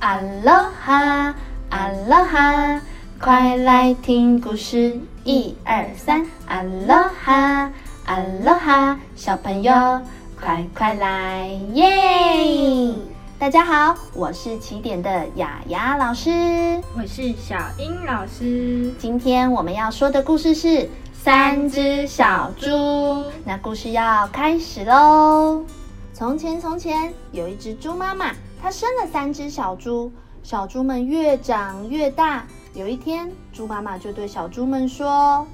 阿罗哈，阿罗哈，快来听故事，一二三，阿罗哈，阿罗哈，小朋友快快来耶！大家好，我是起点的雅雅老师，我是小英老师。今天我们要说的故事是三只小猪。那故事要开始喽。从前，从前有一只猪妈妈，它生了三只小猪。小猪们越长越大。有一天，猪妈妈就对小猪们说：“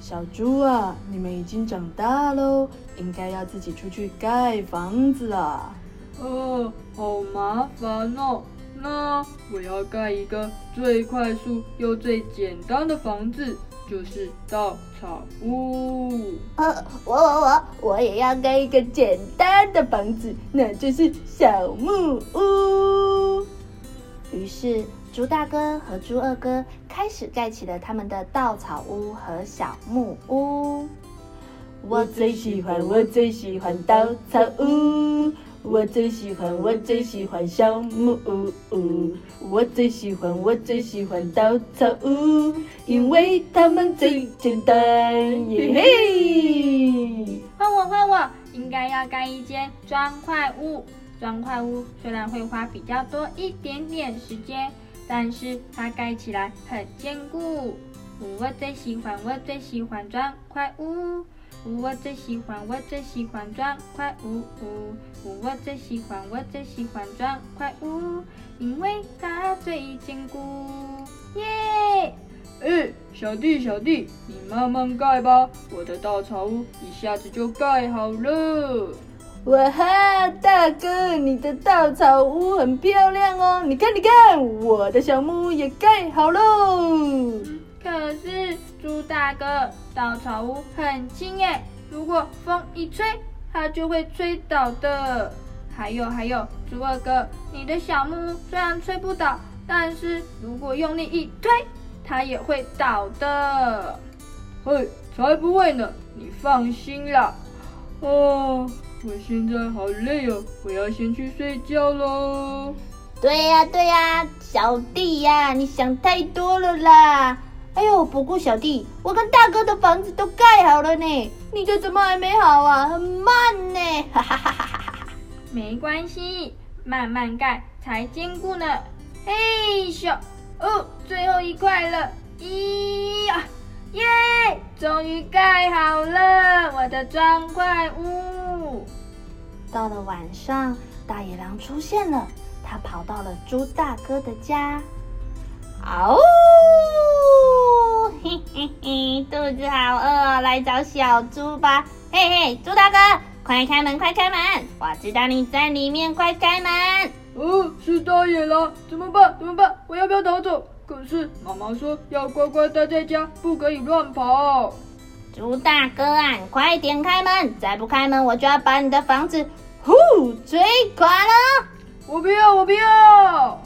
小猪啊，你们已经长大喽，应该要自己出去盖房子了。”哦，好麻烦哦！那我要盖一个最快速又最简单的房子，就是稻草屋。呃，我我我我也要盖一个简单的房子，那就是小木屋。于是，猪大哥和猪二哥开始盖起了他们的稻草屋和小木屋。我最喜欢，我最喜欢稻草屋。我最喜欢，我最喜欢小木屋。我最喜欢，我最喜欢稻草屋，因为它们最简单。耶嘿！换我，换我，应该要盖一间砖块屋。砖块屋虽然会花比较多一点点时间，但是它盖起来很坚固。我最喜欢，我最喜欢砖块屋。我最喜欢，我最喜欢砖块屋。我最喜欢，我最喜欢砖块屋，因为它最坚固。耶！哎，小弟小弟，你慢慢盖吧，我的稻草屋一下子就盖好了。哇哈，大哥，你的稻草屋很漂亮哦！你看，你看，我的小木屋也盖好喽。可是猪大哥，稻草屋很轻耶，如果风一吹，它就会吹倒的。还有还有，猪二哥，你的小木屋虽然吹不倒，但是如果用力一推，它也会倒的。嘿，才不会呢，你放心啦。哦，我现在好累哦，我要先去睡觉喽。对呀对呀，小弟呀，你想太多了啦。哎呦，不过小弟，我跟大哥的房子都盖好了呢，你这怎么还没好啊？很慢呢，哈哈哈哈哈哈！没关系，慢慢盖才坚固呢。嘿咻，哦，最后一块了，咦呀，耶，终于盖好了我的砖块屋。到了晚上，大野狼出现了，他跑到了猪大哥的家，嗷！嘿嘿嘿，肚子好饿，来找小猪吧！嘿嘿，猪大哥，快开门，快开门！我知道你在里面，快开门！哦，是大野狼，怎么办？怎么办？我要不要逃走？可是妈妈说要乖乖待在家，不可以乱跑。猪大哥啊，快点开门！再不开门，我就要把你的房子呼吹垮了！我不要，我不要！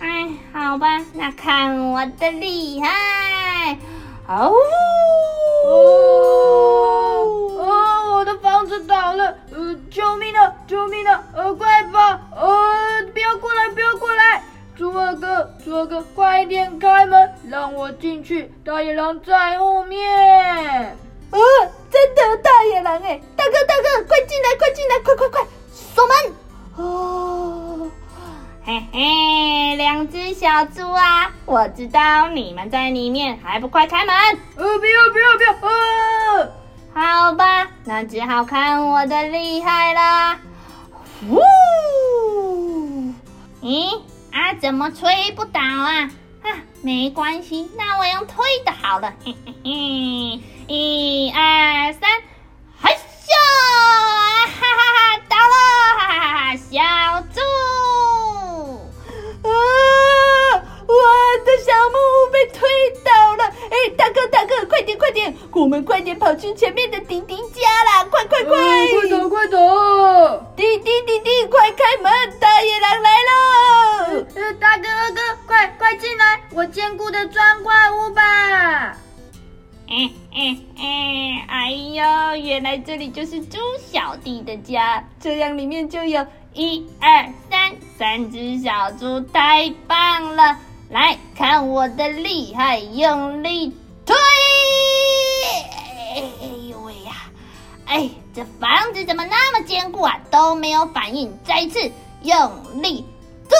哎，好吧，那看我的厉害！哦哦！我的房子倒了！呃，救命啊！救命啊！呃，快跑！呃，不要过来！不要过来！猪二哥，猪二哥，快点开门，让我进去！大野狼在后面！呃，真的大野狼哎！大哥，大哥，快进来！快进来！快快快，锁门！哦。嘿嘿，两只小猪啊！我知道你们在里面，还不快开门？呃，不要不要不要！呃，好吧，那只好看我的厉害啦！呜，咦啊，怎么吹不倒啊？啊，没关系，那我用推的好了。嘿嘿嘿，一们快点跑去前面的丁丁家啦！快快快，快走快走！丁丁丁丁，快开门，大野狼来了！呃，大哥二哥，快快进来，我坚固的砖怪物吧！哎哎哎，哎呦，原来这里就是猪小弟的家，这样里面就有一二三。三只小猪太棒了！来看我的厉害，用力哎，这房子怎么那么坚固啊？都没有反应。再一次用力推！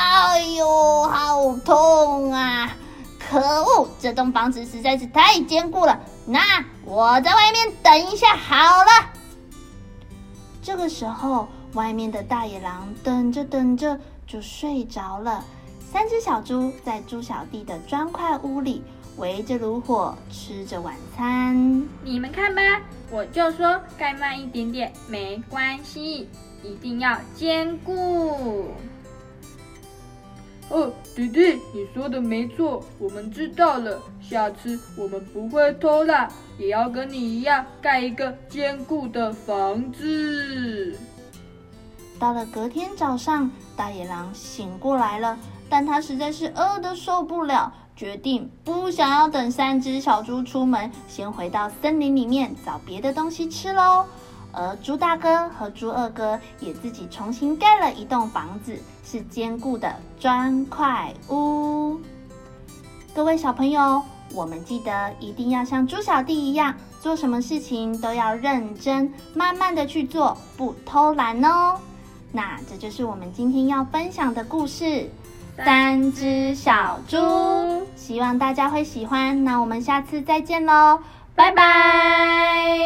哎呦，好痛啊！可恶，这栋房子实在是太坚固了。那我在外面等一下好了。这个时候，外面的大野狼等着等着就睡着了。三只小猪在猪小弟的砖块屋里围着炉火吃着晚餐。你们看吧，我就说盖慢一点点没关系，一定要坚固。哦，弟弟，你说的没错，我们知道了。下次我们不会偷懒，也要跟你一样盖一个坚固的房子。到了隔天早上，大野狼醒过来了，但他实在是饿得受不了，决定不想要等三只小猪出门，先回到森林里面找别的东西吃喽。而猪大哥和猪二哥也自己重新盖了一栋房子，是坚固的砖块屋。各位小朋友，我们记得一定要像猪小弟一样，做什么事情都要认真、慢慢的去做，不偷懒哦。那这就是我们今天要分享的故事《三只小猪》，希望大家会喜欢。那我们下次再见喽，拜拜。